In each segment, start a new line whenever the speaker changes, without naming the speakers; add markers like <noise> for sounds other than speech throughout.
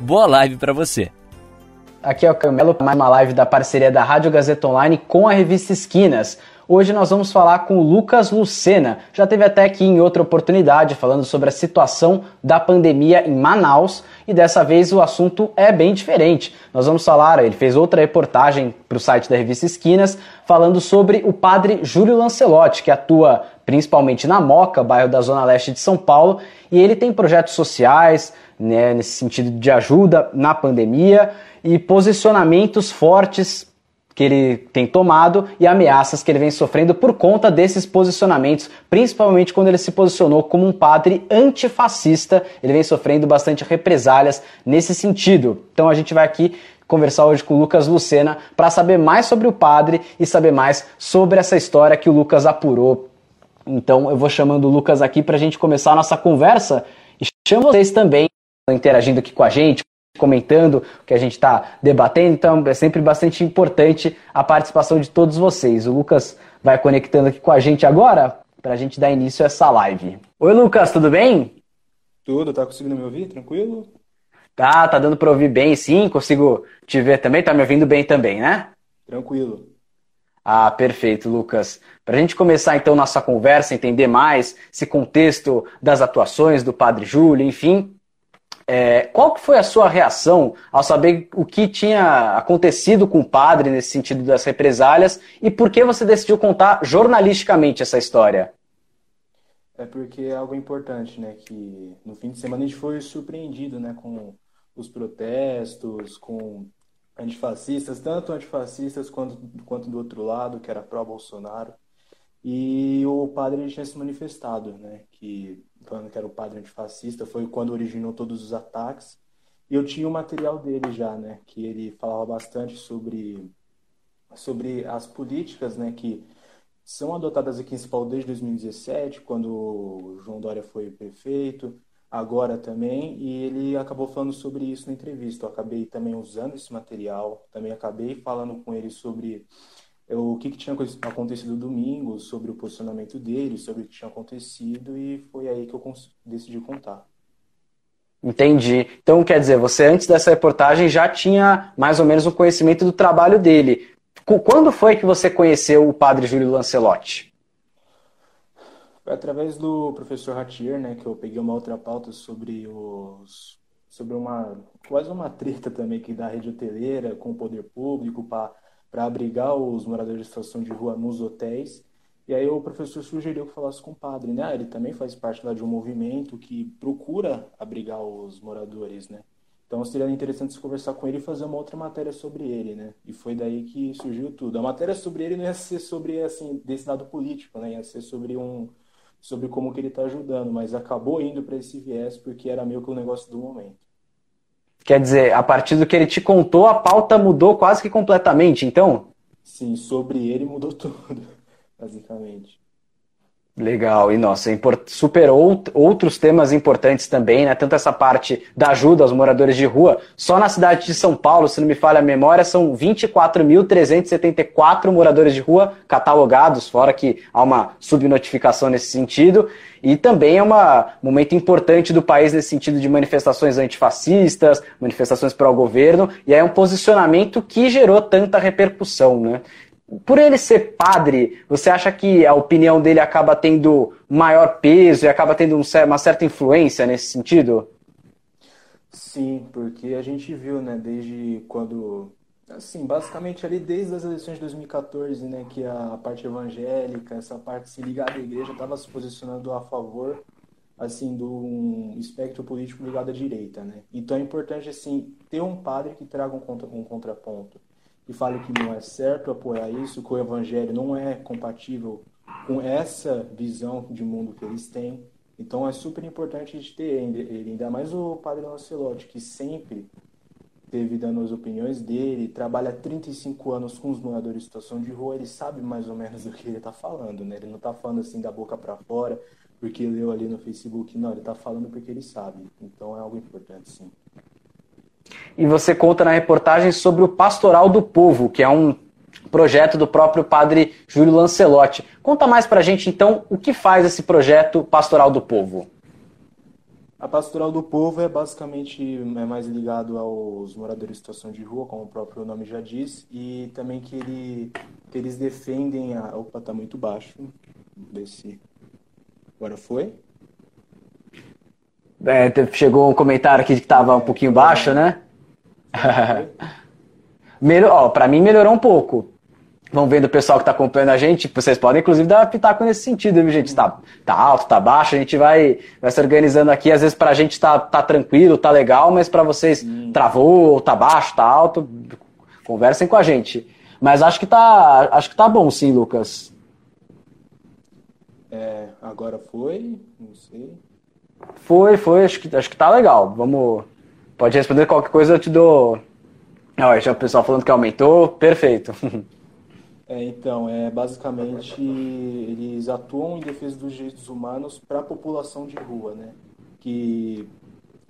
Boa live para você.
Aqui é o Camelo, mais uma live da parceria da Rádio Gazeta Online com a revista Esquinas. Hoje nós vamos falar com o Lucas Lucena. Já teve até aqui em outra oportunidade falando sobre a situação da pandemia em Manaus e dessa vez o assunto é bem diferente. Nós vamos falar, ele fez outra reportagem para o site da revista Esquinas falando sobre o padre Júlio Lancelotti, que atua principalmente na Moca, bairro da Zona Leste de São Paulo, e ele tem projetos sociais, né, nesse sentido de ajuda na pandemia e posicionamentos fortes que ele tem tomado e ameaças que ele vem sofrendo por conta desses posicionamentos, principalmente quando ele se posicionou como um padre antifascista, ele vem sofrendo bastante represálias nesse sentido. Então a gente vai aqui conversar hoje com o Lucas Lucena para saber mais sobre o padre e saber mais sobre essa história que o Lucas apurou. Então eu vou chamando o Lucas aqui para a gente começar a nossa conversa e chamo vocês também interagindo aqui com a gente, comentando o que a gente está debatendo, então é sempre bastante importante a participação de todos vocês. O Lucas vai conectando aqui com a gente agora para a gente dar início a essa live. Oi, Lucas, tudo bem?
Tudo, tá conseguindo me ouvir? Tranquilo?
Tá, tá dando para ouvir bem, sim, consigo te ver também, tá me ouvindo bem também, né?
Tranquilo.
Ah, perfeito, Lucas. Para a gente começar então nossa conversa, entender mais esse contexto das atuações do Padre Júlio, enfim, é, qual que foi a sua reação ao saber o que tinha acontecido com o padre nesse sentido das represálias e por que você decidiu contar jornalisticamente essa história?
É porque é algo importante, né? Que no fim de semana a gente foi surpreendido, né? Com os protestos, com antifascistas, tanto antifascistas quanto, quanto do outro lado, que era pró-Bolsonaro. E o padre tinha se manifestado, né? Que falando que era o padre antifascista, foi quando originou todos os ataques. E eu tinha o material dele já, né, que ele falava bastante sobre sobre as políticas, né, que são adotadas aqui em São Paulo desde 2017, quando João Dória foi prefeito, agora também, e ele acabou falando sobre isso na entrevista. Eu acabei também usando esse material, também acabei falando com ele sobre o que, que tinha acontecido domingo, sobre o posicionamento dele, sobre o que tinha acontecido, e foi aí que eu decidi contar.
Entendi. Então, quer dizer, você antes dessa reportagem já tinha mais ou menos um conhecimento do trabalho dele. Quando foi que você conheceu o padre Júlio Lancelotti?
Foi através do professor Ratier, né, que eu peguei uma outra pauta sobre os sobre uma quase uma treta também que da rede hoteleira com o poder público para para abrigar os moradores de situação de rua nos hotéis. E aí o professor sugeriu que falasse com o padre, né? Ele também faz parte lá de um movimento que procura abrigar os moradores, né? Então seria interessante se conversar com ele e fazer uma outra matéria sobre ele, né? E foi daí que surgiu tudo. A matéria sobre ele não ia ser sobre assim desse lado político, né? Ia ser sobre um sobre como que ele está ajudando, mas acabou indo para esse viés porque era meio que o negócio do momento.
Quer dizer, a partir do que ele te contou, a pauta mudou quase que completamente, então?
Sim, sobre ele mudou <laughs> tudo, basicamente.
Legal, e nossa, super outros temas importantes também, né? Tanto essa parte da ajuda aos moradores de rua, só na cidade de São Paulo, se não me falha a memória, são 24.374 moradores de rua catalogados, fora que há uma subnotificação nesse sentido, e também é um momento importante do país nesse sentido de manifestações antifascistas, manifestações pró-governo, e é um posicionamento que gerou tanta repercussão, né? Por ele ser padre, você acha que a opinião dele acaba tendo maior peso e acaba tendo uma certa influência nesse sentido?
Sim, porque a gente viu, né, desde quando, assim, basicamente ali desde as eleições de 2014, né, que a parte evangélica, essa parte se ligada à igreja estava se posicionando a favor, assim, de um espectro político ligado à direita, né. Então é importante, assim, ter um padre que traga um, contra, um contraponto e fale que não é certo apoiar isso, que o evangelho não é compatível com essa visão de mundo que eles têm. Então é super importante a gente ter ele, ainda mais o padre Lancelotti, que sempre teve dando as opiniões dele, trabalha 35 anos com os moradores de situação de rua, ele sabe mais ou menos do que ele está falando, né? Ele não está falando assim da boca para fora, porque leu ali no Facebook, não, ele está falando porque ele sabe. Então é algo importante, sim.
E você conta na reportagem sobre o Pastoral do Povo, que é um projeto do próprio padre Júlio Lancelotti. Conta mais para a gente, então, o que faz esse projeto Pastoral do Povo.
A Pastoral do Povo é basicamente é mais ligado aos moradores de situação de rua, como o próprio nome já diz, e também que, ele, que eles defendem a... Opa, tá muito baixo. Se... Agora foi?
É, chegou um comentário aqui que estava um pouquinho baixo, né? <laughs> Melhor, ó, pra mim melhorou um pouco. Vamos vendo o pessoal que está acompanhando a gente. Vocês podem, inclusive, dar pitaco nesse sentido, viu, gente? Tá, tá alto, tá baixo, a gente vai, vai se organizando aqui. Às vezes pra gente tá, tá tranquilo, tá legal, mas para vocês hum. travou, tá baixo, tá alto, conversem com a gente. Mas acho que tá, acho que tá bom, sim, Lucas.
É, agora foi, não sei.
Foi, foi, acho que, acho que tá legal. Vamos. Pode responder qualquer coisa, eu te dou. Olha, já o pessoal falando que aumentou, perfeito. <laughs>
É, então, é basicamente eles atuam em defesa dos direitos humanos para a população de rua, né? Que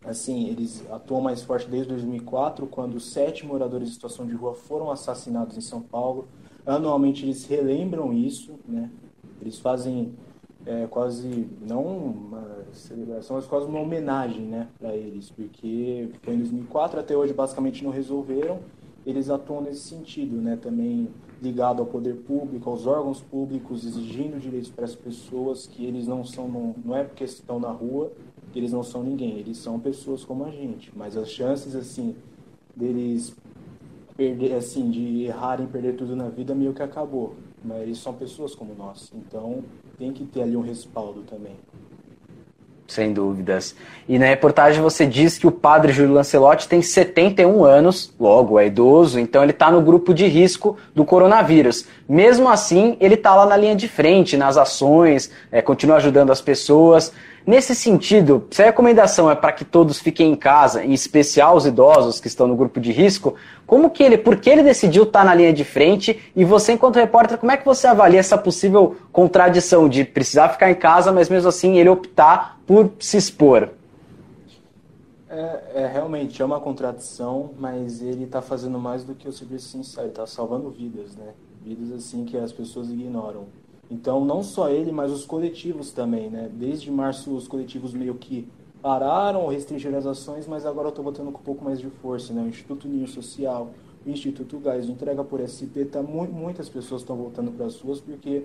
assim, eles atuam mais forte desde 2004, quando sete moradores em situação de rua foram assassinados em São Paulo. Anualmente eles relembram isso, né? Eles fazem é, quase, não uma celebração, mas quase uma homenagem, né, para eles, porque foi em 2004 até hoje basicamente não resolveram. Eles atuam nesse sentido, né? Também ligado ao poder público, aos órgãos públicos, exigindo direitos para as pessoas que eles não são, não, não é porque estão na rua que eles não são ninguém, eles são pessoas como a gente, mas as chances assim deles perder assim de errarem, perder tudo na vida meio que acabou, mas eles são pessoas como nós, então tem que ter ali um respaldo também.
Sem dúvidas. E na reportagem você diz que o padre Júlio Lancelotti tem 71 anos, logo é idoso, então ele está no grupo de risco do coronavírus. Mesmo assim, ele está lá na linha de frente, nas ações, é, continua ajudando as pessoas. Nesse sentido, se a recomendação é para que todos fiquem em casa, em especial os idosos que estão no grupo de risco, como que ele, por que ele decidiu estar tá na linha de frente? E você, enquanto repórter, como é que você avalia essa possível contradição de precisar ficar em casa, mas mesmo assim ele optar por se expor?
É, é realmente é uma contradição, mas ele está fazendo mais do que o serviço sincero, está salvando vidas, né? Vidas assim que as pessoas ignoram. Então, não só ele, mas os coletivos também, né? Desde março, os coletivos meio que pararam ou restringiram as ações, mas agora eu estou botando com um pouco mais de força, né? O Instituto Ninho Social, o Instituto Gás, o Entrega por SP, tá, muitas pessoas estão voltando para as ruas porque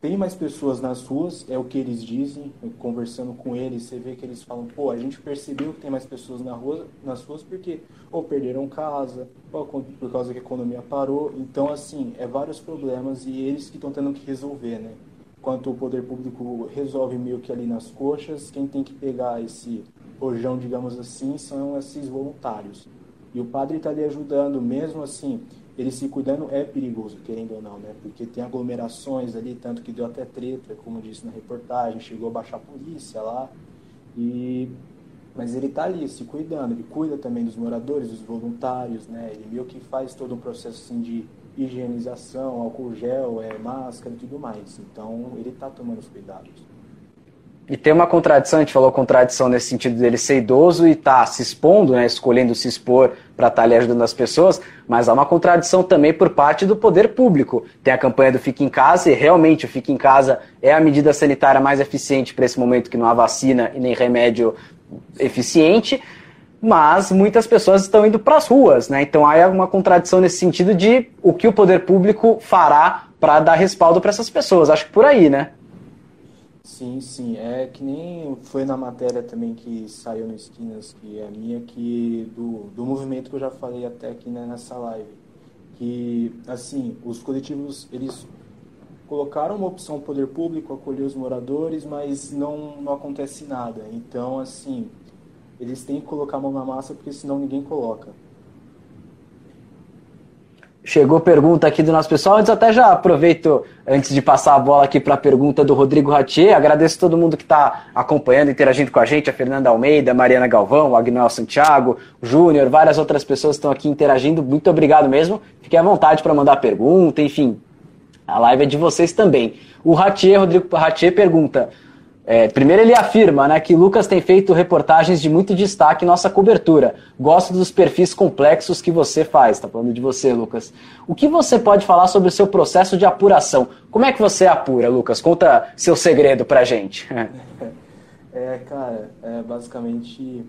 tem mais pessoas nas ruas, é o que eles dizem, conversando com eles, você vê que eles falam, pô, a gente percebeu que tem mais pessoas na rua, nas ruas porque ou perderam casa, ou por causa que a economia parou. Então, assim, é vários problemas e eles que estão tendo que resolver, né? Enquanto o poder público resolve meio que ali nas coxas, quem tem que pegar esse rojão, digamos assim, são esses voluntários. E o padre está ali ajudando, mesmo assim, ele se cuidando é perigoso, querendo ou não, né? Porque tem aglomerações ali, tanto que deu até treta, como disse na reportagem, chegou a baixar a polícia lá. E mas ele está ali se cuidando, ele cuida também dos moradores, dos voluntários, né? Ele meio que faz todo um processo assim de higienização, álcool gel, é, máscara e tudo mais. Então ele está tomando os cuidados.
E tem uma contradição, a gente falou contradição nesse sentido dele ser idoso e estar tá se expondo, né, escolhendo se expor para estar tá ali ajudando as pessoas, mas há uma contradição também por parte do poder público. Tem a campanha do Fique em Casa e realmente o Fique em Casa é a medida sanitária mais eficiente para esse momento que não há vacina e nem remédio eficiente, mas muitas pessoas estão indo para as ruas, né? Então há uma contradição nesse sentido de o que o poder público fará para dar respaldo para essas pessoas. Acho que por aí, né?
Sim, sim. É que nem foi na matéria também que saiu no Esquinas, que é minha, que do, do movimento que eu já falei até aqui né, nessa live. Que, assim, os coletivos, eles colocaram uma opção poder público, acolher os moradores, mas não, não acontece nada. Então, assim, eles têm que colocar a mão na massa, porque senão ninguém coloca.
Chegou pergunta aqui do nosso pessoal. Antes, até já aproveito, antes de passar a bola aqui para a pergunta do Rodrigo Ratier. Agradeço todo mundo que está acompanhando, interagindo com a gente: a Fernanda Almeida, a Mariana Galvão, o Agnoel Santiago, o Júnior, várias outras pessoas estão aqui interagindo. Muito obrigado mesmo. Fiquem à vontade para mandar pergunta, enfim. A live é de vocês também. O Ratier, Rodrigo Ratier, pergunta: é, primeiro ele afirma né, que Lucas tem feito reportagens de muito destaque em nossa cobertura. Gosto dos perfis complexos que você faz. Está falando de você, Lucas. O que você pode falar sobre o seu processo de apuração? Como é que você apura, Lucas? Conta seu segredo pra gente. <laughs> <laughs>
É, cara, é, basicamente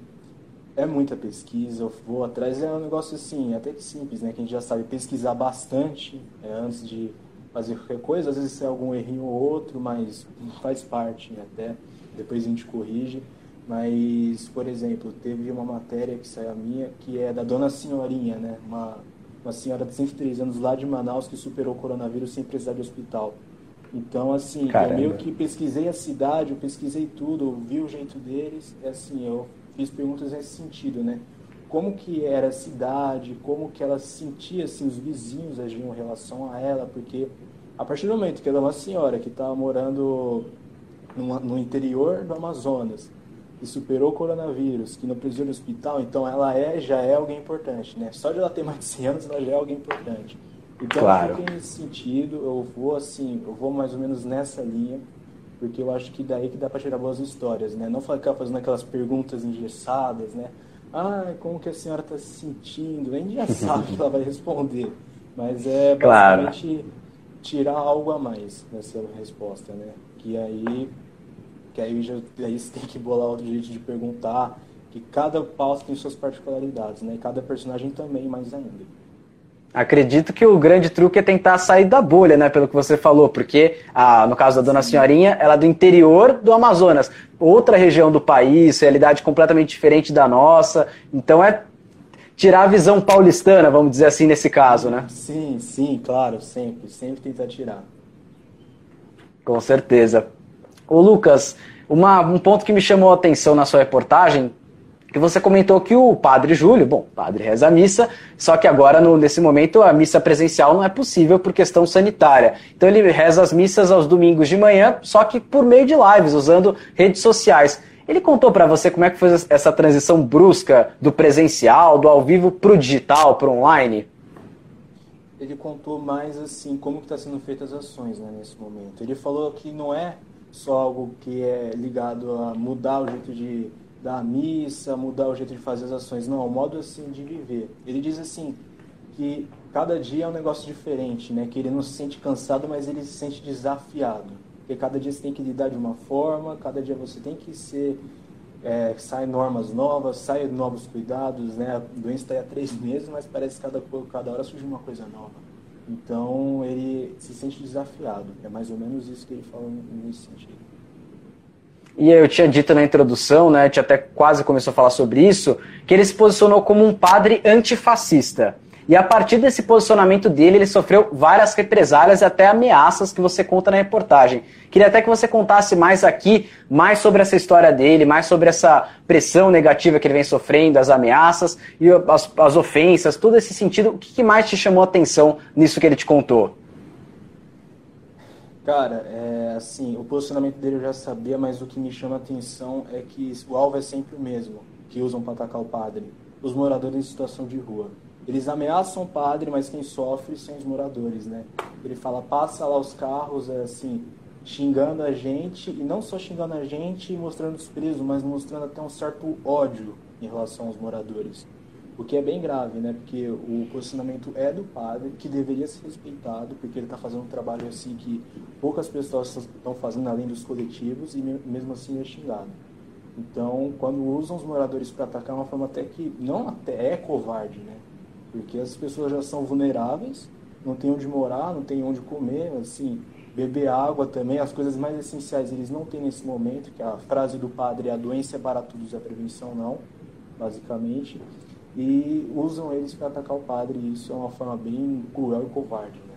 é muita pesquisa, eu vou atrás, é um negócio assim, até que simples, né? Que a gente já sabe pesquisar bastante é, antes de fazer qualquer coisa, às vezes é algum errinho ou outro, mas faz parte até, depois a gente corrige. Mas, por exemplo, teve uma matéria que saiu a minha, que é da Dona Senhorinha, né? Uma, uma senhora de 103 anos lá de Manaus que superou o coronavírus sem precisar de hospital. Então, assim, Caramba. eu meio que pesquisei a cidade, eu pesquisei tudo, eu vi o jeito deles, é assim, eu fiz perguntas nesse sentido, né? Como que era a cidade, como que ela sentia, assim, os vizinhos agiam em relação a ela, porque a partir do momento que ela é uma senhora que estava morando no, no interior do Amazonas, que superou o coronavírus, que não precisou de hospital, então ela é, já é alguém importante, né? Só de ela ter mais de 100 anos, ela já é alguém importante. Então, claro. eu nesse sentido, eu vou assim, eu vou mais ou menos nessa linha, porque eu acho que daí que dá para tirar boas histórias, né? Não ficar fazendo aquelas perguntas engessadas, né? Ah, como que a senhora está se sentindo? A gente já <laughs> sabe que ela vai responder, mas é basicamente claro. tirar algo a mais nessa resposta, né? Que aí, que aí, já, aí você tem que bolar outro jeito de perguntar, que cada pauta tem suas particularidades, né? E cada personagem também, mais ainda.
Acredito que o grande truque é tentar sair da bolha, né? Pelo que você falou, porque a, no caso da Dona Senhorinha, ela é do interior do Amazonas, outra região do país, realidade completamente diferente da nossa. Então é tirar a visão paulistana, vamos dizer assim, nesse caso, né?
Sim, sim, claro, sempre, sempre tentar tirar.
Com certeza. Ô Lucas, uma, um ponto que me chamou a atenção na sua reportagem que você comentou que o padre Júlio, bom, padre reza a missa, só que agora, no, nesse momento, a missa presencial não é possível por questão sanitária. Então ele reza as missas aos domingos de manhã, só que por meio de lives, usando redes sociais. Ele contou para você como é que foi essa transição brusca do presencial, do ao vivo para o digital, para online?
Ele contou mais assim como está sendo feitas as ações né, nesse momento. Ele falou que não é só algo que é ligado a mudar o jeito de da missa, mudar o jeito de fazer as ações. Não, é o modo assim de viver. Ele diz assim que cada dia é um negócio diferente, né? Que ele não se sente cansado, mas ele se sente desafiado. Porque cada dia você tem que lidar de uma forma, cada dia você tem que ser é, sai normas novas, sai novos cuidados, né? A doença está há três meses, mas parece que cada, cada hora surge uma coisa nova. Então ele se sente desafiado. É mais ou menos isso que ele fala nesse sentido.
E eu tinha dito na introdução, né, a gente até quase começou a falar sobre isso, que ele se posicionou como um padre antifascista. E a partir desse posicionamento dele, ele sofreu várias represálias e até ameaças que você conta na reportagem. Queria até que você contasse mais aqui, mais sobre essa história dele, mais sobre essa pressão negativa que ele vem sofrendo, as ameaças e as, as ofensas, todo esse sentido. O que mais te chamou a atenção nisso que ele te contou?
Cara, é, assim, o posicionamento dele eu já sabia, mas o que me chama a atenção é que o alvo é sempre o mesmo, que usam para atacar o padre. Os moradores em situação de rua. Eles ameaçam o padre, mas quem sofre são os moradores, né? Ele fala, passa lá os carros, é, assim, xingando a gente, e não só xingando a gente e mostrando desprezo, mas mostrando até um certo ódio em relação aos moradores. O que é bem grave, né? Porque o posicionamento é do padre, que deveria ser respeitado, porque ele está fazendo um trabalho assim que poucas pessoas estão fazendo além dos coletivos e mesmo assim é xingado. Então, quando usam os moradores para atacar, é uma forma até que não até é covarde, né? Porque as pessoas já são vulneráveis, não tem onde morar, não tem onde comer, assim, beber água também, as coisas mais essenciais eles não têm nesse momento, que é a frase do padre, a doença é barato, a prevenção não, basicamente e usam eles para atacar o padre. E isso é uma forma bem cruel e covarde, né?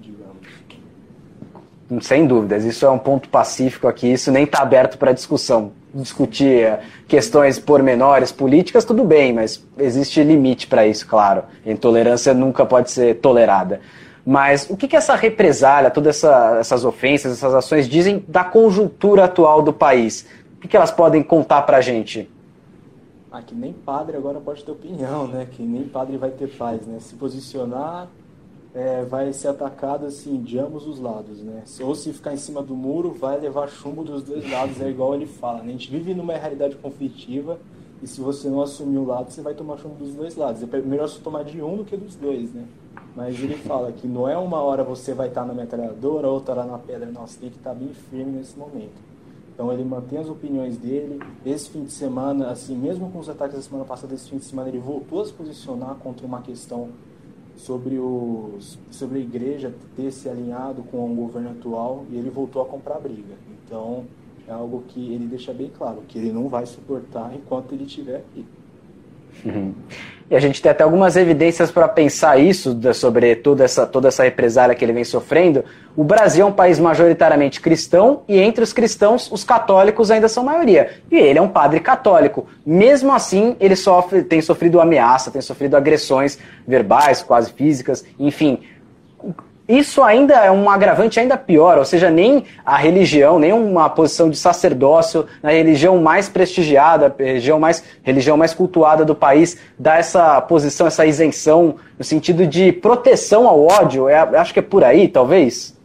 digamos.
sem dúvidas. Isso é um ponto pacífico aqui, isso nem está aberto para discussão. Discutir eh, questões pormenores, políticas, tudo bem, mas existe limite para isso, claro. Intolerância nunca pode ser tolerada. Mas o que, que essa represália, todas essa, essas ofensas, essas ações dizem da conjuntura atual do país? O que, que elas podem contar para a gente?
Ah, que nem padre agora pode ter opinião, né? Que nem padre vai ter paz, né? Se posicionar é, vai ser atacado assim de ambos os lados, né? Ou se ficar em cima do muro, vai levar chumbo dos dois lados, é igual ele fala. Né? A gente vive numa realidade conflitiva e se você não assumir o lado, você vai tomar chumbo dos dois lados. É melhor você tomar de um do que dos dois, né? Mas ele fala que não é uma hora você vai estar na metralhadora, outra lá na pedra, não, você tem que estar bem firme nesse momento. Então ele mantém as opiniões dele. Esse fim de semana, assim, mesmo com os ataques da semana passada, esse fim de semana ele voltou a se posicionar contra uma questão sobre, os, sobre a igreja ter se alinhado com o governo atual e ele voltou a comprar briga. Então, é algo que ele deixa bem claro, que ele não vai suportar enquanto ele estiver aqui.
Uhum. E a gente tem até algumas evidências para pensar isso, sobre toda essa, toda essa represália que ele vem sofrendo. O Brasil é um país majoritariamente cristão e entre os cristãos, os católicos ainda são maioria. E ele é um padre católico. Mesmo assim, ele sofre, tem sofrido ameaça, tem sofrido agressões verbais, quase físicas, enfim isso ainda é um agravante ainda pior, ou seja, nem a religião, nem uma posição de sacerdócio na religião mais prestigiada, religião mais, religião mais cultuada do país, dá essa posição, essa isenção, no sentido de proteção ao ódio. É, acho que é por aí, talvez?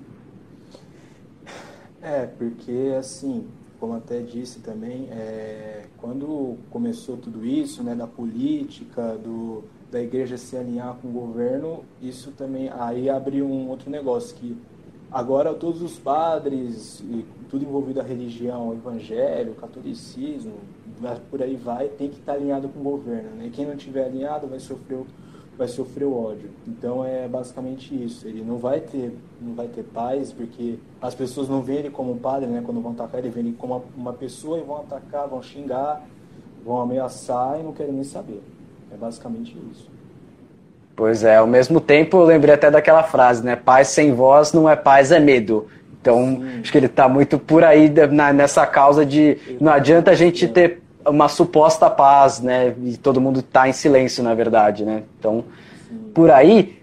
É, porque assim, como até disse também, é, quando começou tudo isso, né, da política, do da igreja se alinhar com o governo, isso também aí abre um outro negócio que agora todos os padres e tudo envolvido a religião, evangelho, catolicismo, por aí vai, tem que estar alinhado com o governo, né? Quem não tiver alinhado vai sofrer vai sofrer o ódio. Então é basicamente isso. Ele não vai ter não vai ter paz porque as pessoas não veem ele como um padre, né? Quando vão atacar ele, veem ele como uma pessoa e vão atacar, vão xingar, vão ameaçar e não querem nem saber. É basicamente isso.
Pois é, ao mesmo tempo eu lembrei até daquela frase, né? Paz sem voz não é paz, é medo. Então, Sim. acho que ele está muito por aí na, nessa causa de não adianta a gente ter uma suposta paz, né? E todo mundo está em silêncio, na verdade, né? Então, por aí,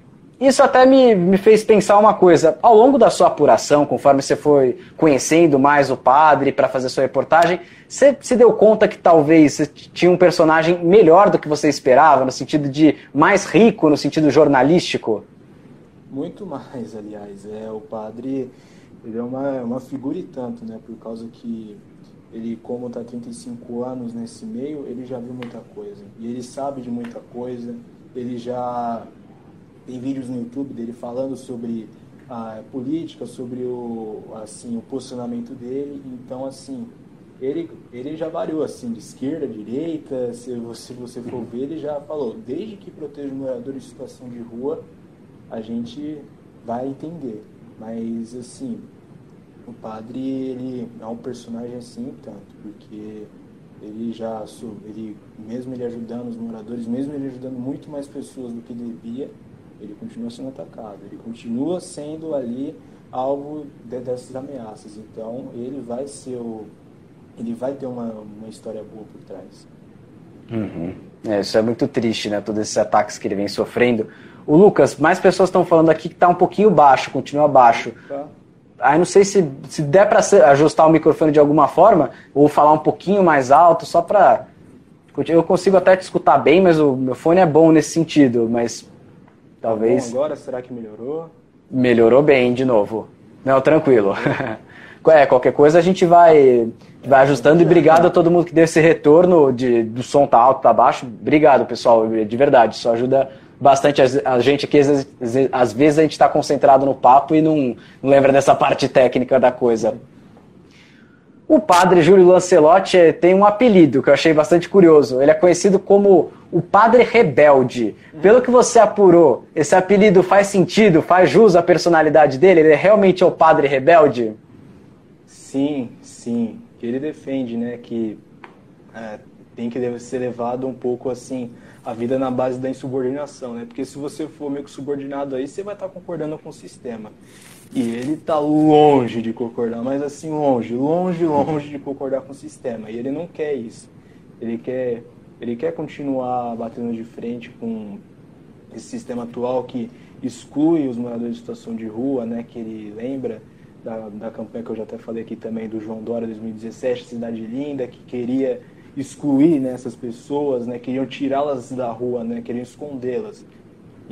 isso até me, me fez pensar uma coisa. Ao longo da sua apuração, conforme você foi conhecendo mais o padre para fazer sua reportagem, você se deu conta que talvez você tinha um personagem melhor do que você esperava, no sentido de mais rico, no sentido jornalístico?
Muito mais, aliás. É, o padre ele é uma, uma figura e tanto, né? Por causa que ele, como está 35 anos nesse meio, ele já viu muita coisa. E ele sabe de muita coisa. Ele já tem vídeos no YouTube dele falando sobre a política, sobre o, assim, o posicionamento dele. Então, assim, ele, ele já variou assim, de esquerda, direita, se você, se você for ver, ele já falou, desde que proteja o morador em situação de rua, a gente vai entender. Mas, assim, o padre, ele é um personagem assim, tanto, porque ele já, ele, mesmo ele ajudando os moradores, mesmo ele ajudando muito mais pessoas do que devia, ele continua sendo atacado, ele continua sendo ali alvo de, dessas ameaças. Então, ele vai ser o, ele vai ter uma, uma história boa por trás.
Uhum. É, isso é muito triste, né? Todos esses ataques que ele vem sofrendo. O Lucas, mais pessoas estão falando aqui que está um pouquinho baixo, continua baixo. Tá. Aí não sei se, se der para ajustar o microfone de alguma forma, ou falar um pouquinho mais alto, só para. Eu consigo até te escutar bem, mas o meu fone é bom nesse sentido, mas Talvez.
Bom, agora será que melhorou?
Melhorou bem de novo. Não, tranquilo. <laughs> é, qualquer coisa a gente vai, vai ajustando e obrigado a todo mundo que deu esse retorno de, do som tá alto, tá baixo. Obrigado, pessoal, de verdade. Isso ajuda bastante a, gente aqui. Às vezes, às vezes a gente está concentrado no papo e não, não lembra dessa parte técnica da coisa. O padre Júlio Lancelotti eh, tem um apelido que eu achei bastante curioso. Ele é conhecido como o Padre Rebelde. Pelo que você apurou, esse apelido faz sentido, faz jus à personalidade dele? Ele realmente é o Padre Rebelde?
Sim, sim. Ele defende, né, que é, tem que ser levado um pouco assim a vida na base da insubordinação, né? Porque se você for meio que subordinado aí, você vai estar concordando com o sistema. E ele tá longe de concordar, mas assim, longe, longe, longe de concordar com o sistema. E ele não quer isso. Ele quer, ele quer continuar batendo de frente com esse sistema atual que exclui os moradores de situação de rua, né? Que ele lembra da, da campanha que eu já até falei aqui também do João Dória 2017, Cidade Linda, que queria excluir né, essas pessoas, né? Queriam tirá-las da rua, né? Queriam escondê-las.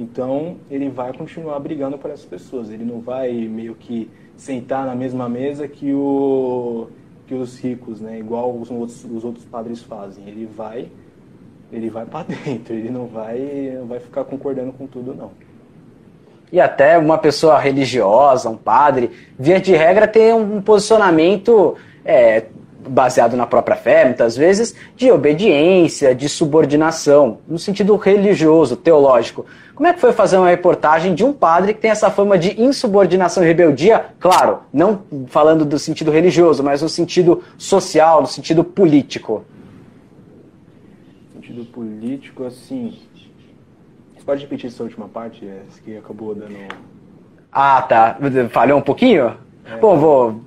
Então, ele vai continuar brigando por essas pessoas. Ele não vai meio que sentar na mesma mesa que, o, que os ricos, né? Igual os outros, os outros padres fazem. Ele vai, ele vai para <laughs> dentro. Ele não vai, não vai ficar concordando com tudo, não.
E até uma pessoa religiosa, um padre, via de regra, tem um posicionamento é, baseado na própria fé, muitas vezes, de obediência, de subordinação, no sentido religioso, teológico. Como é que foi fazer uma reportagem de um padre que tem essa fama de insubordinação e rebeldia? Claro, não falando do sentido religioso, mas no sentido social, no sentido político.
No sentido político, assim. Você pode repetir essa última parte, essa que acabou dando.
Ah, tá. Falhou um pouquinho? É. Bom, vou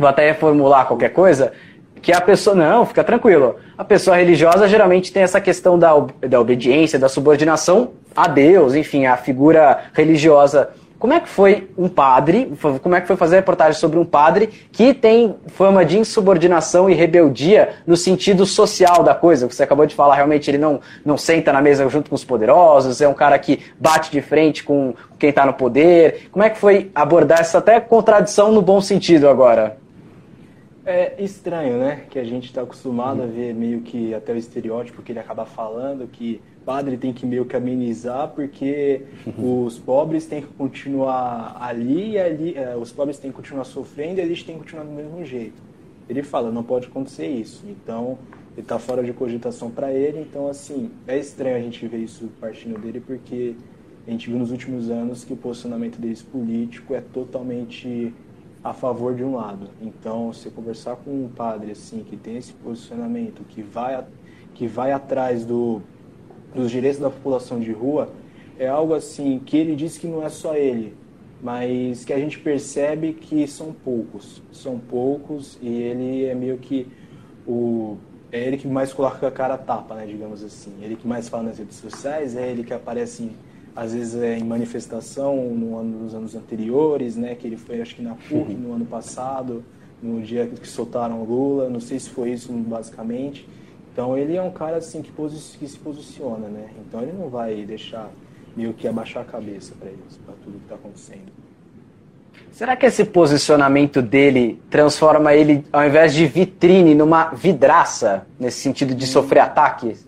vou até reformular qualquer coisa, que a pessoa. Não, fica tranquilo. A pessoa religiosa geralmente tem essa questão da, da obediência, da subordinação a Deus, enfim, a figura religiosa. Como é que foi um padre, como é que foi fazer a reportagem sobre um padre que tem fama de insubordinação e rebeldia no sentido social da coisa? Você acabou de falar, realmente ele não, não senta na mesa junto com os poderosos, é um cara que bate de frente com quem está no poder. Como é que foi abordar essa até contradição no bom sentido agora?
É estranho, né? Que a gente está acostumado a ver meio que até o estereótipo que ele acaba falando, que padre tem que meio que amenizar porque <laughs> os pobres têm que continuar ali e ali, é, os pobres têm que continuar sofrendo e eles têm que continuar do mesmo jeito. Ele fala, não pode acontecer isso. Então, ele está fora de cogitação para ele. Então, assim, é estranho a gente ver isso partindo dele porque a gente viu nos últimos anos que o posicionamento deles político é totalmente a favor de um lado. Então, se conversar com um padre assim que tem esse posicionamento, que vai que vai atrás do, dos direitos da população de rua, é algo assim que ele diz que não é só ele, mas que a gente percebe que são poucos, são poucos e ele é meio que o é ele que mais coloca a cara a tapa, né, digamos assim. Ele que mais fala nas redes sociais, é ele que aparece às vezes é em manifestação no ano, nos anos anteriores, né? Que ele foi, acho que na PUC no ano passado, no dia que soltaram Lula, não sei se foi isso basicamente. Então ele é um cara assim que, que se posiciona, né? Então ele não vai deixar meio que abaixar a cabeça para eles, para tudo que está acontecendo.
Será que esse posicionamento dele transforma ele, ao invés de vitrine, numa vidraça, nesse sentido de sofrer ataques?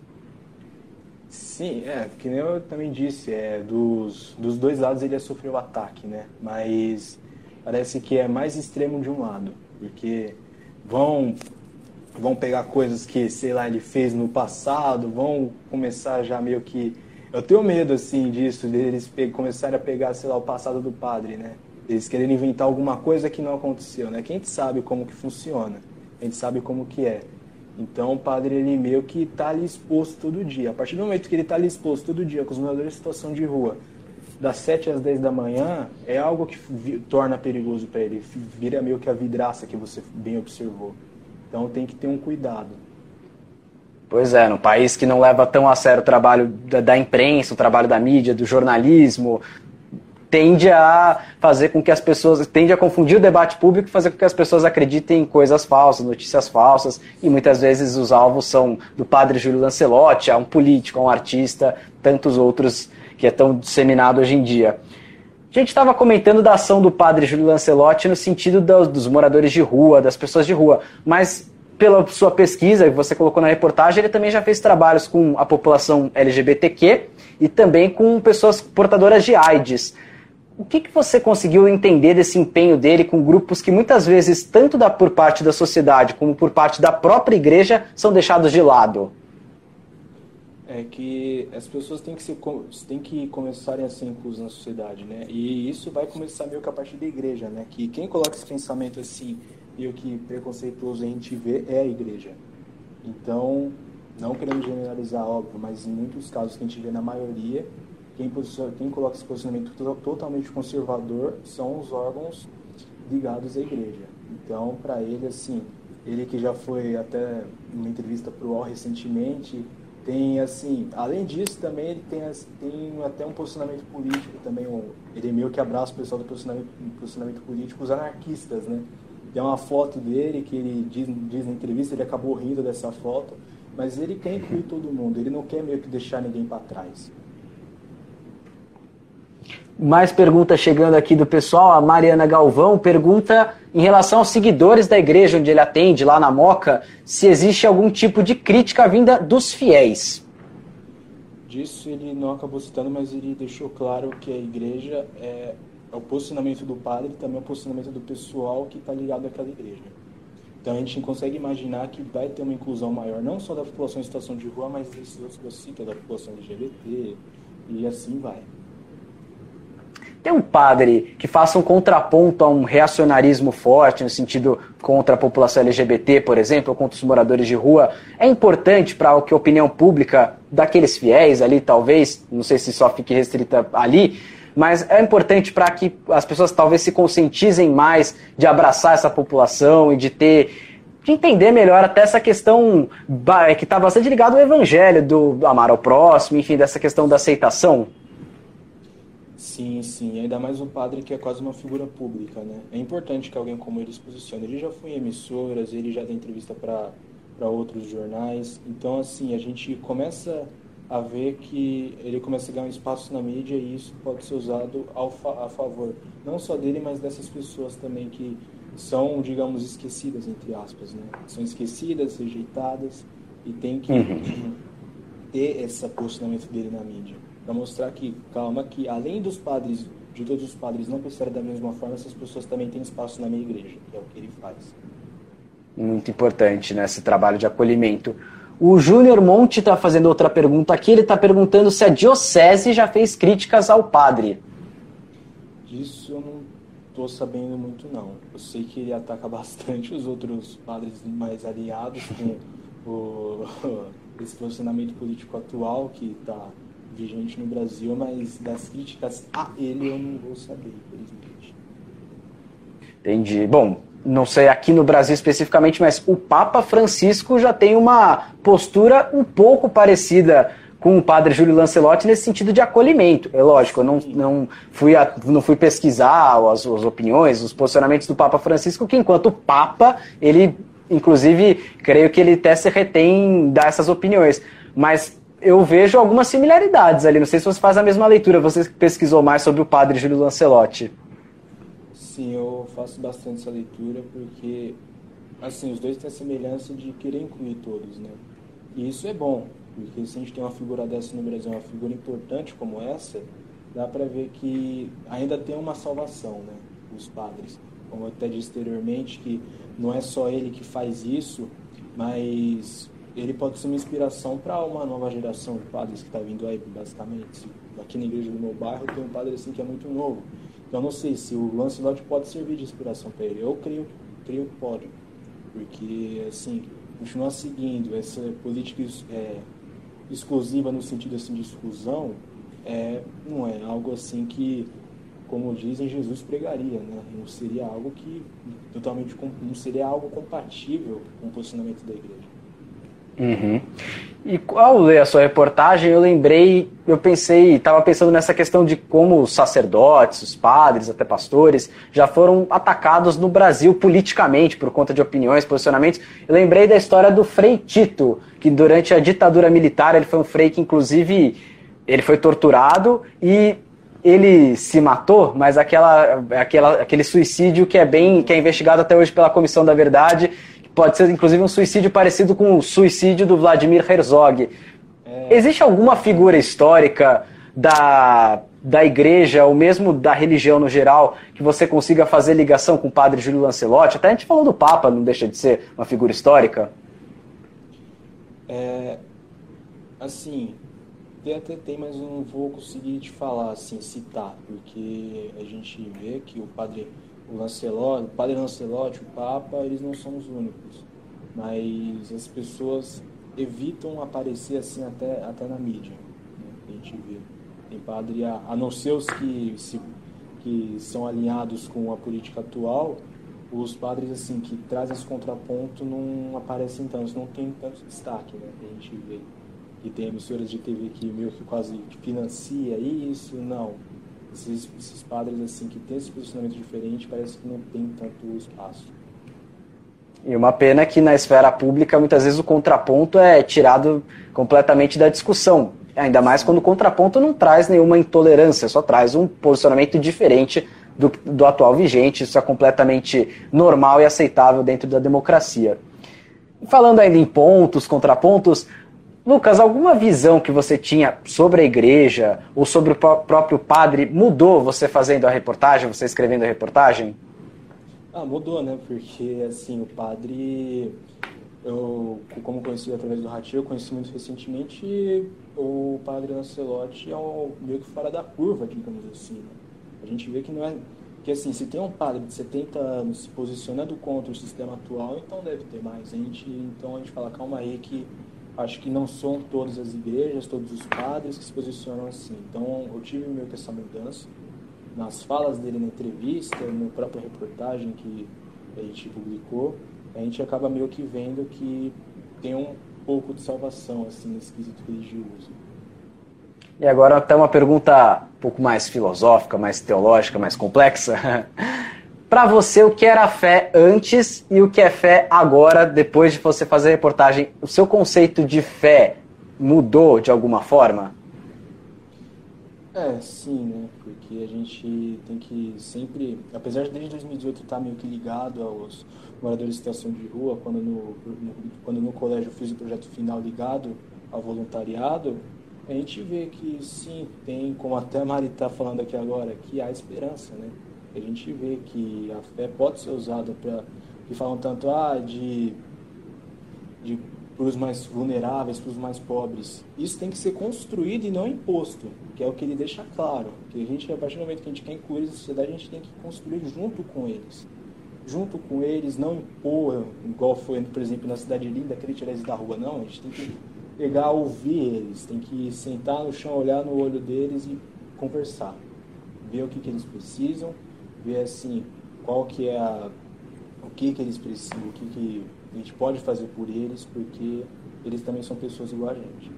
Sim, é, que nem eu também disse, é, dos, dos dois lados ele sofreu ataque, né? Mas parece que é mais extremo de um lado, porque vão vão pegar coisas que, sei lá, ele fez no passado, vão começar já meio que eu tenho medo assim disso, deles começarem a pegar, sei lá, o passado do padre, né? Eles quererem inventar alguma coisa que não aconteceu, né? Que a gente sabe como que funciona, a gente sabe como que é. Então o padre ele meio que está ali exposto todo dia. A partir do momento que ele está ali exposto todo dia com os moradores de situação de rua, das 7 às 10 da manhã, é algo que torna perigoso para ele. Vira meio que a vidraça que você bem observou. Então tem que ter um cuidado.
Pois é, no país que não leva tão a sério o trabalho da, da imprensa, o trabalho da mídia, do jornalismo, tende a fazer com que as pessoas, tende a confundir o debate público e fazer com que as pessoas acreditem em coisas falsas, notícias falsas, e muitas vezes os alvos são do padre Júlio Lancelotti, a um político, a um artista, tantos outros que é tão disseminado hoje em dia. A gente estava comentando da ação do padre Júlio Lancelotti no sentido dos, dos moradores de rua, das pessoas de rua, mas pela sua pesquisa que você colocou na reportagem, ele também já fez trabalhos com a população LGBTQ e também com pessoas portadoras de AIDS. O que, que você conseguiu entender desse empenho dele com grupos que muitas vezes, tanto da, por parte da sociedade como por parte da própria igreja, são deixados de lado?
É que as pessoas têm que, ser, têm que começarem a ser inclusas na sociedade, né? E isso vai começar meio que a partir da igreja, né? Que quem coloca esse pensamento assim, meio que preconceituoso a gente vê, é a igreja. Então, não querendo generalizar, óbvio, mas em muitos casos que a gente vê na maioria, quem, quem coloca esse posicionamento totalmente conservador são os órgãos ligados à igreja. Então, para ele, assim, ele que já foi até uma entrevista para o UOL recentemente, tem assim, além disso também ele tem, tem até um posicionamento político também, um, ele é meio que abraça o pessoal do posicionamento, posicionamento político, os anarquistas, né? Tem uma foto dele que ele diz, diz na entrevista, ele acabou rindo dessa foto, mas ele quer incluir todo mundo, ele não quer meio que deixar ninguém para trás.
Mais perguntas chegando aqui do pessoal. A Mariana Galvão pergunta em relação aos seguidores da igreja onde ele atende, lá na Moca, se existe algum tipo de crítica vinda dos fiéis.
Disso ele não acabou citando, mas ele deixou claro que a igreja é, é o posicionamento do padre e também é o posicionamento do pessoal que está ligado àquela igreja. Então a gente consegue imaginar que vai ter uma inclusão maior, não só da população em situação de rua, mas desses outros que cito, da população LGBT, e assim vai.
Tem um padre que faça um contraponto a um reacionarismo forte, no sentido contra a população LGBT, por exemplo, ou contra os moradores de rua, é importante para que a opinião pública daqueles fiéis ali, talvez, não sei se só fique restrita ali, mas é importante para que as pessoas talvez se conscientizem mais de abraçar essa população e de ter de entender melhor até essa questão que está bastante ligada ao evangelho do amar ao próximo, enfim, dessa questão da aceitação.
Sim, sim. Ainda mais um padre que é quase uma figura pública, né? É importante que alguém como ele se posicione. Ele já foi em emissoras, ele já deu entrevista para outros jornais. Então, assim, a gente começa a ver que ele começa a ganhar um espaço na mídia e isso pode ser usado ao fa a favor, não só dele, mas dessas pessoas também que são, digamos, esquecidas, entre aspas, né? São esquecidas, rejeitadas e tem que uhum. ter esse posicionamento dele na mídia para mostrar que, calma, que além dos padres, de todos os padres não pensarem da mesma forma, essas pessoas também têm espaço na minha igreja, que é o que ele faz.
Muito importante, né, esse trabalho de acolhimento. O Júnior Monte está fazendo outra pergunta aqui, ele está perguntando se a diocese já fez críticas ao padre.
Disso eu não estou sabendo muito, não. Eu sei que ele ataca <laughs> bastante os outros padres mais aliados com <laughs> o, <laughs> esse posicionamento político atual que está vigente no Brasil, mas das críticas a ele eu não vou saber, infelizmente.
Entendi. Bom, não sei aqui no Brasil especificamente, mas o Papa Francisco já tem uma postura um pouco parecida com o padre Júlio Lancelotti nesse sentido de acolhimento. É lógico, eu não, não, fui, a, não fui pesquisar as, as opiniões, os posicionamentos do Papa Francisco, que enquanto Papa, ele, inclusive, creio que ele até se retém dar essas opiniões. Mas eu vejo algumas similaridades ali. Não sei se você faz a mesma leitura, você pesquisou mais sobre o padre Júlio Lancelotti.
Sim, eu faço bastante essa leitura porque, assim, os dois têm a semelhança de querer incluir todos, né? E isso é bom, porque se a gente tem uma figura dessa no Brasil, uma figura importante como essa, dá para ver que ainda tem uma salvação, né? Os padres. Como eu até disse anteriormente, que não é só ele que faz isso, mas ele pode ser uma inspiração para uma nova geração de padres que está vindo aí, basicamente. Aqui na igreja do meu bairro tem um padre assim que é muito novo. Então eu não sei se o Lancelot pode servir de inspiração para ele. Eu creio, creio que pode. Porque, assim, continuar seguindo essa política é, exclusiva no sentido assim, de exclusão é, não é algo assim que, como dizem, Jesus pregaria, né? Não seria algo que totalmente não seria algo compatível com o posicionamento da igreja.
Uhum. E ao ler a sua reportagem, eu lembrei, eu pensei, estava pensando nessa questão de como os sacerdotes, os padres, até pastores, já foram atacados no Brasil politicamente por conta de opiniões, posicionamentos. Eu lembrei da história do Frei Tito, que durante a ditadura militar ele foi um frei que, inclusive, ele foi torturado e ele se matou, mas aquela, aquela, aquele suicídio que é bem, que é investigado até hoje pela Comissão da Verdade Pode ser, inclusive, um suicídio parecido com o suicídio do Vladimir Herzog. É... Existe alguma figura histórica da, da igreja, ou mesmo da religião no geral, que você consiga fazer ligação com o padre Júlio Lancelotti? Até a gente falou do Papa, não deixa de ser uma figura histórica?
É, assim, tem até tem, mas eu não vou conseguir te falar, assim, citar, porque a gente vê que o padre o Lancelotti, o padre Lancelotti, o Papa, eles não são os únicos. Mas as pessoas evitam aparecer assim até, até na mídia, né, a gente vê. Tem padre, a, a não ser os que, se, que são alinhados com a política atual, os padres assim que trazem esse contraponto não aparecem tanto, não tem tanto destaque, né? A gente vê que tem emissoras de TV que meio que quase financia isso, não. Esses, esses padres assim que têm esse posicionamento diferente parece que não tem tanto espaço.
E uma pena que na esfera pública muitas vezes o contraponto é tirado completamente da discussão. Ainda mais quando o contraponto não traz nenhuma intolerância, só traz um posicionamento diferente do, do atual vigente. Isso é completamente normal e aceitável dentro da democracia. Falando ainda em pontos, contrapontos, Lucas, alguma visão que você tinha sobre a igreja ou sobre o próprio padre mudou você fazendo a reportagem, você escrevendo a reportagem?
Ah, mudou, né? Porque, assim, o padre, eu, como conheci através do Ratinho, eu conheci muito recentemente o padre Lancelotti é um, meio que fora da curva, digamos assim. Né? A gente vê que não é... Que, assim, se tem um padre de 70 anos se posicionando contra o sistema atual, então deve ter mais. A gente, então a gente fala, calma aí, que acho que não são todas as igrejas, todos os padres que se posicionam assim. Então eu tive meio que essa mudança nas falas dele na entrevista, na própria reportagem que a gente publicou, a gente acaba meio que vendo que tem um pouco de salvação assim nesse quesito religioso.
E agora até uma pergunta um pouco mais filosófica, mais teológica, mais complexa. <laughs> Para você, o que era fé antes e o que é fé agora, depois de você fazer a reportagem? O seu conceito de fé mudou de alguma forma?
É, sim, né? Porque a gente tem que sempre, apesar de desde 2018 estar meio que ligado aos moradores de situação de rua, quando no, no, quando no colégio eu fiz o projeto final ligado ao voluntariado, a gente vê que sim, tem, como até a Mari está falando aqui agora, que há esperança, né? A gente vê que a fé pode ser usada para, que falam tanto, ah, de, de para os mais vulneráveis, para os mais pobres. Isso tem que ser construído e não imposto, que é o que ele deixa claro. Que a gente, a partir do momento que a gente quer incluir a sociedade, a gente tem que construir junto com eles. Junto com eles, não impor, igual foi, por exemplo, na Cidade Linda, aquele tirar eles da rua, não. A gente tem que pegar, ouvir eles, tem que sentar no chão, olhar no olho deles e conversar. Ver o que, que eles precisam, ver assim, qual que é a, o que, que eles precisam, o que, que a gente pode fazer por eles, porque eles também são pessoas igual a gente.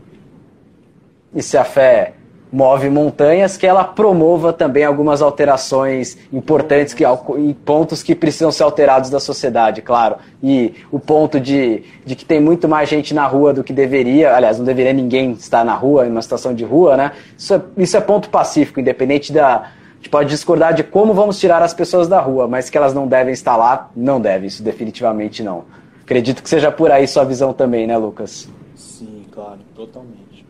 E se a fé move montanhas, que ela promova também algumas alterações importantes que, em pontos que precisam ser alterados da sociedade, claro. E o ponto de, de que tem muito mais gente na rua do que deveria, aliás, não deveria ninguém estar na rua, em uma situação de rua, né? Isso é, isso é ponto pacífico, independente da. A gente pode discordar de como vamos tirar as pessoas da rua, mas que elas não devem estar lá, não deve, isso definitivamente não. Acredito que seja por aí sua visão também, né, Lucas?
Sim, claro, totalmente.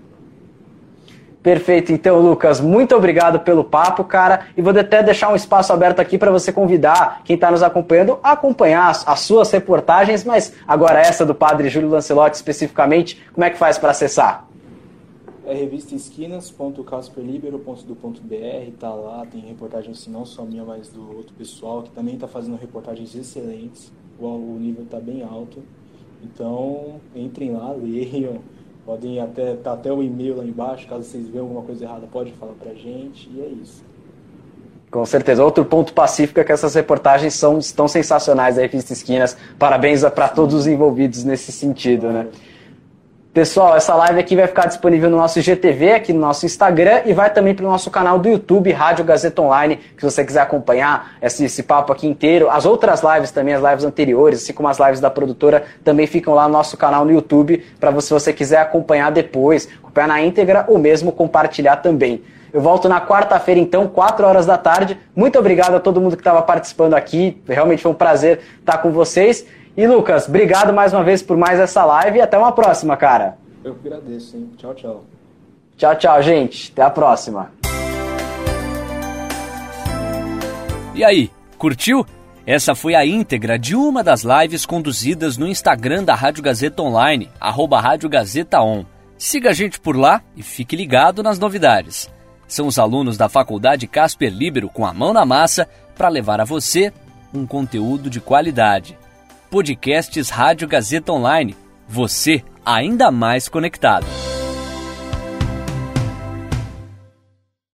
Perfeito, então, Lucas, muito obrigado pelo papo, cara. E vou até deixar um espaço aberto aqui para você convidar quem está nos acompanhando a acompanhar as suas reportagens, mas agora essa do padre Júlio Lancelotti especificamente, como é que faz para acessar?
É revistaesquinas.casperlibero.do.br, tá lá, tem reportagens assim, não só minha, mas do outro pessoal, que também está fazendo reportagens excelentes o nível está bem alto. Então, entrem lá, <laughs> leiam, podem até tá até o e-mail lá embaixo, caso vocês vejam alguma coisa errada, pode falar pra gente, e é isso.
Com certeza. Outro ponto pacífico é que essas reportagens são, estão sensacionais da Revista Esquinas. Parabéns para todos os envolvidos nesse sentido, né? Pessoal, essa live aqui vai ficar disponível no nosso GTV, aqui no nosso Instagram e vai também para o nosso canal do YouTube, Rádio Gazeta Online, se você quiser acompanhar esse, esse, papo aqui inteiro. As outras lives também, as lives anteriores, assim como as lives da produtora, também ficam lá no nosso canal no YouTube, para você, se você quiser acompanhar depois, acompanhar na íntegra ou mesmo compartilhar também. Eu volto na quarta-feira, então, 4 horas da tarde. Muito obrigado a todo mundo que estava participando aqui. Realmente foi um prazer estar com vocês. E Lucas, obrigado mais uma vez por mais essa live e até uma próxima, cara.
Eu que agradeço, hein? Tchau, tchau.
Tchau, tchau, gente. Até a próxima.
E aí, curtiu? Essa foi a íntegra de uma das lives conduzidas no Instagram da Rádio Gazeta Online, arroba Rádio Gazeta On. Siga a gente por lá e fique ligado nas novidades. São os alunos da Faculdade Casper Libero com a mão na massa para levar a você um conteúdo de qualidade podcasts Rádio Gazeta Online. Você ainda mais conectado.